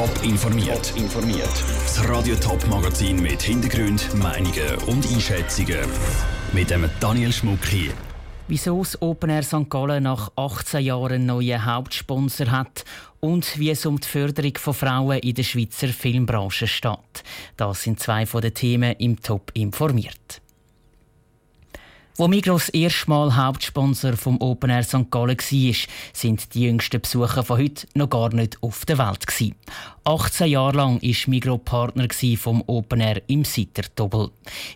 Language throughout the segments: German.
Top informiert. informiert. Das Radio Top Magazin mit Hintergrund, Meinungen und Einschätzungen mit dem Daniel Schmuck hier. Wieso das Open Air St. Gallen nach 18 Jahren einen neuen Hauptsponsor hat und wie es um die Förderung von Frauen in der Schweizer Filmbranche steht. Das sind zwei von den Themen im Top informiert. Wo Migros erstmal Hauptsponsor vom Open Air St. Gallen war, sind die jüngsten Besucher von heute noch gar nicht auf der Welt. 18 Jahre lang war Migros Partner vom Open Air im Sitter Doppel.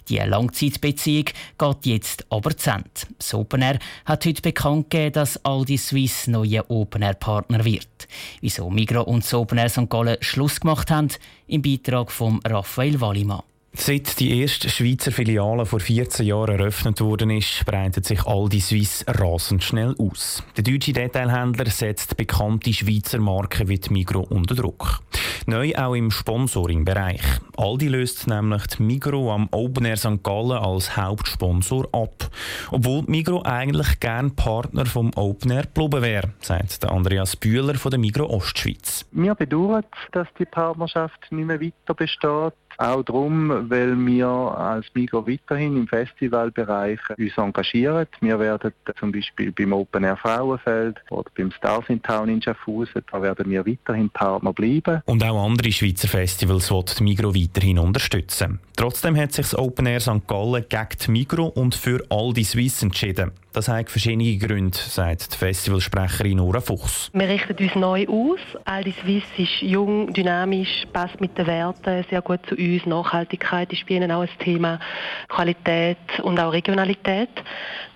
Die Langzeitbeziehung geht jetzt aber zu Ende. Das Open Air hat heute bekannt gegeben, dass Aldi Swiss neuer Open Air Partner wird. Wieso Migros und das Open Air St. Gallen Schluss gemacht haben, im Beitrag von Raphael Wallimann. Seit die erste Schweizer Filiale vor 14 Jahren eröffnet worden ist, breitet sich Aldi Suisse rasend schnell aus. Der deutsche Detailhändler setzt bekannte Schweizer Marken wie Migro unter Druck. Neu auch im Sponsoring-Bereich. Aldi löst nämlich die Migro am Open Air St. Gallen als Hauptsponsor ab. Obwohl die Migro eigentlich gern Partner vom Open Air geblieben wäre, sagt Andreas Bühler von der Migro Ostschweiz. Wir bedauern, dass die Partnerschaft nicht mehr weiter besteht. Auch darum, weil wir als Migro weiterhin im Festivalbereich uns engagieren. Wir werden zum Beispiel beim Open Air Frauenfeld oder beim Stars in Town in Schaffhausen, da werden wir weiterhin Partner bleiben. Und auch andere Schweizer Festivals wird Migro weiterhin unterstützen. Trotzdem hat sich das Open Air St. Gallen gegen die Migro und für all die Swiss entschieden. Das hat verschiedene Gründe, sagt die Festivalsprecherin Nora Fuchs. Wir richten uns neu aus. Aldi Swiss ist jung, dynamisch, passt mit den Werten sehr gut zu uns. Nachhaltigkeit ist bei ihnen auch ein Thema. Qualität und auch Regionalität.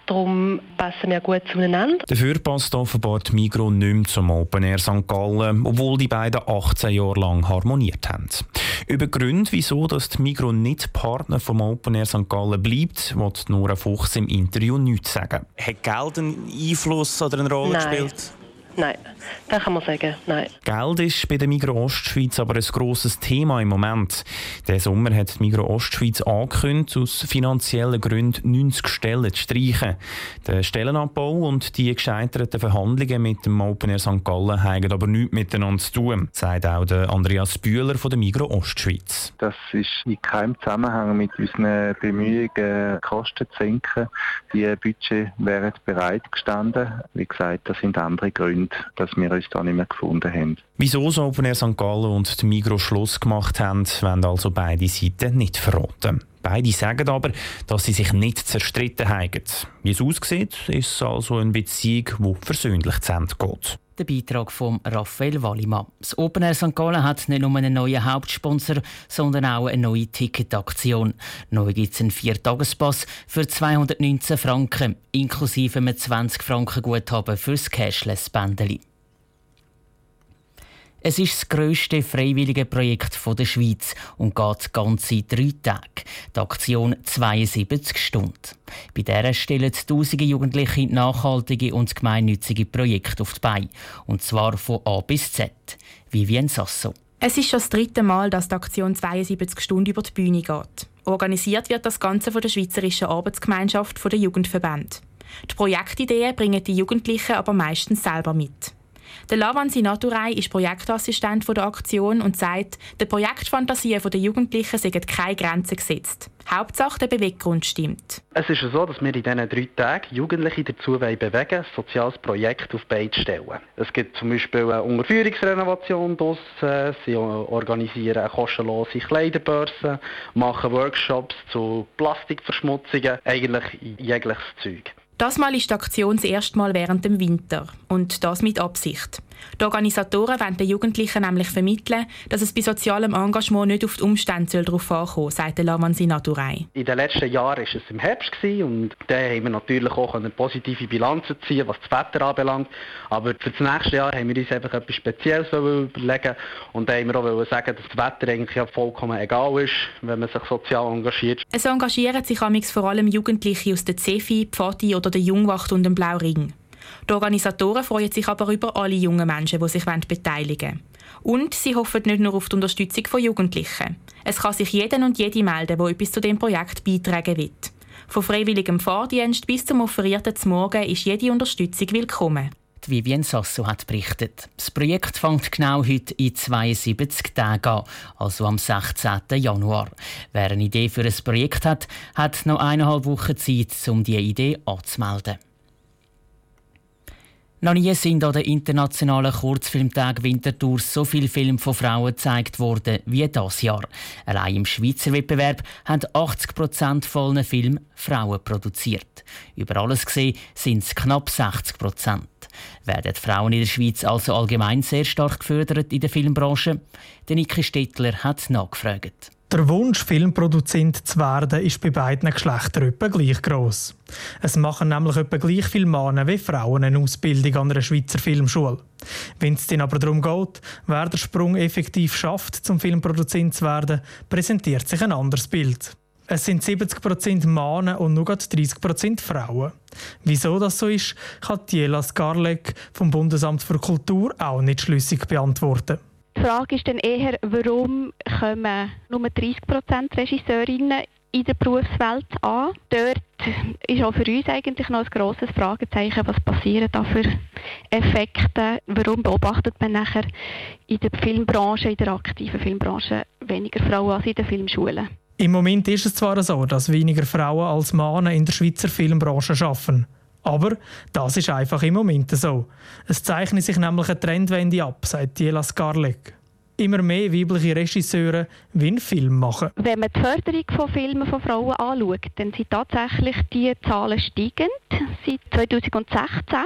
Darum passen wir gut zueinander. Dafür passt offenbar die Migro nicht mehr zum Open Air St. Gallen, obwohl die beiden 18 Jahre lang harmoniert haben. Über Gründe, wieso dass die Migro nicht Partner vom Open Air St. Gallen bleibt, wird Nora Fuchs im Interview nichts sagen. Hat Geld einen Einfluss oder eine Rolle Nein. gespielt? Nein, das kann man sagen, nein. Geld ist bei der Migro Ostschweiz aber ein grosses Thema im Moment. Der Sommer hat die Migro Ostschweiz angekündigt, aus finanziellen Gründen 90 Stellen zu streichen. Der Stellenabbau und die gescheiterten Verhandlungen mit dem Open Air St. Gallen haben aber nichts miteinander zu tun, sagt auch der Andreas Bühler von der Migro Ostschweiz. Das ist in keinem Zusammenhang mit unseren Bemühungen, Kosten zu senken. Die Budget wären bereit gestanden. Wie gesagt, das sind andere Gründe, dass wir uns da nicht mehr gefunden haben. Wieso das Open Air St. Gallen und die Migro Schluss gemacht haben, wollen also beide Seiten nicht verraten. Beide sagen aber, dass sie sich nicht zerstritten haben. Wie es aussieht, ist es also eine Beziehung, die versöhnlich zu Ende geht. Der Beitrag von Raphael Wallimann. Das Open Air St. Gallen hat nicht nur einen neuen Hauptsponsor, sondern auch eine neue Ticketaktion. Neu gibt es einen Viertagespass für 219 Franken, inklusive einem 20 Franken Guthaben fürs Cashless-Bändeli. Es ist das grösste freiwillige Projekt der Schweiz und geht ganze drei Tage. Die Aktion 72 Stunden. Bei der stellen tausende Jugendliche nachhaltige und gemeinnützige Projekte auf die Beine. Und zwar von A bis Z. Vivien Sasso. Es ist schon das dritte Mal, dass die Aktion 72 Stunden über die Bühne geht. Organisiert wird das Ganze von der Schweizerischen Arbeitsgemeinschaft der Jugendverbände. Die Projektideen bringen die Jugendlichen aber meistens selber mit. Der Lavan Sinaturei ist Projektassistent der Aktion und sagt, der Projektfantasien der Jugendlichen sind keine Grenzen gesetzt. Hauptsache der Beweggrund stimmt. Es ist so, dass wir in diesen drei Tagen Jugendliche dazu bewegen ein soziales Projekt auf die Beine zu stellen. Es gibt zum Beispiel eine Unterführungsrenovation draussen, sie organisieren eine kostenlose Kleiderbörse, machen Workshops zu Plastikverschmutzungen, eigentlich jegliches Zeug. Das Mal ist die Aktion das erste Mal während dem Winter. Und das mit Absicht. Die Organisatoren wollen den Jugendlichen nämlich vermitteln, dass es bei sozialem Engagement nicht auf die Umstände darauf ankommen soll, sagt Laman Sinaturei. In den letzten Jahren war es im Herbst und da haben wir natürlich auch eine positive Bilanz ziehen, was das Wetter anbelangt. Aber für das nächste Jahr haben wir uns einfach etwas Spezielles überlegen und da haben wir auch sagen, dass das Wetter eigentlich ja vollkommen egal ist, wenn man sich sozial engagiert. Es engagieren sich vor allem Jugendliche aus der CEFI, Pfadi oder der Jungwacht und dem Blauring. Die Organisatoren freuen sich aber über alle jungen Menschen, die sich beteiligen wollen. Und sie hoffen nicht nur auf die Unterstützung von Jugendlichen. Es kann sich jeder und jede melden, der etwas zu dem Projekt beitragen will. Von freiwilligem Fahrdienst bis zum offerierten Morgen ist jede Unterstützung willkommen. Die Vivian Sasso hat berichtet. Das Projekt fängt genau heute in 72 Tagen an, also am 16. Januar. Wer eine Idee für ein Projekt hat, hat noch eineinhalb Wochen Zeit, um diese Idee anzumelden. Noch nie sind an den internationalen Kurzfilmtag Winterthur so viele Filme von Frauen gezeigt worden wie dieses Jahr. Allein im Schweizer Wettbewerb haben 80 Prozent von Filmen Frauen produziert. Über alles gesehen sind es knapp 60 Prozent. Werden die Frauen in der Schweiz also allgemein sehr stark gefördert in der Filmbranche? Der Niki Stettler hat nachgefragt. Der Wunsch, Filmproduzent zu werden, ist bei beiden Geschlechtern etwa gleich gross. Es machen nämlich etwa gleich viele Männer wie Frauen eine Ausbildung an einer Schweizer Filmschule. Wenn es dann aber darum geht, wer den Sprung effektiv schafft, zum Filmproduzent zu werden, präsentiert sich ein anderes Bild. Es sind 70% Männer und nur 30% Frauen. Wieso das so ist, kann Tiela Skarlek vom Bundesamt für Kultur auch nicht schlüssig beantworten. Die Frage ist dann eher, warum kommen nur 30% Regisseurinnen in der Berufswelt an. Dort ist auch für uns eigentlich noch ein grosses Fragezeichen, was passieren da für Effekte. Warum beobachtet man nachher in der Filmbranche, in der aktiven Filmbranche, weniger Frauen als in den Filmschulen? Im Moment ist es zwar so, dass weniger Frauen als Männer in der Schweizer Filmbranche arbeiten. Aber das ist einfach im Moment so. Es zeichnet sich nämlich eine Trendwende ab, sagt Diela Skarlek. Immer mehr weibliche Regisseure wollen Film machen. Wenn man die Förderung von Filmen von Frauen anschaut, dann sind tatsächlich die Zahlen steigend seit 2016.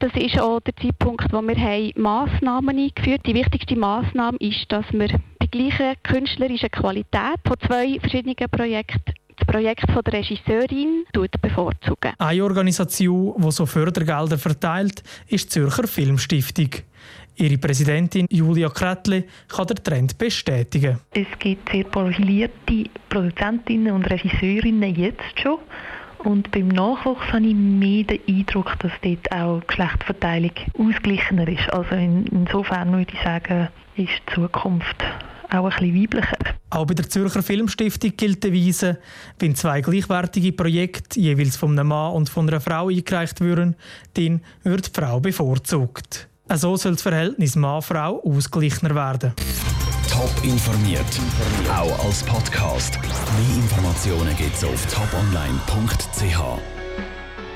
Das ist auch der Zeitpunkt, wo wir Massnahmen eingeführt haben. Die wichtigste Massnahme ist, dass wir die gleiche künstlerische Qualität von zwei verschiedenen Projekten das Projekt von der Regisseurin bevorzugen. Eine Organisation, die so Fördergelder verteilt, ist die Zürcher Filmstiftung. Ihre Präsidentin Julia Kretli kann den Trend bestätigen. Es gibt sehr profilierte Produzentinnen und Regisseurinnen jetzt schon. Und beim Nachwuchs habe ich mehr den Eindruck, dass dort auch die Geschlechterverteilung ausgeglichener ist. Also insofern würde ich sagen, ist die Zukunft auch ein bisschen weiblicher. Auch bei der Zürcher Filmstiftung gilt die Weise, wenn zwei gleichwertige Projekte jeweils von einem Mann und von einer Frau eingereicht würden, dann wird die Frau bevorzugt. So soll das Verhältnis Mann-Frau ausgeglichener werden. Top informiert, auch als Podcast. Mehr Informationen gibt es auf toponline.ch.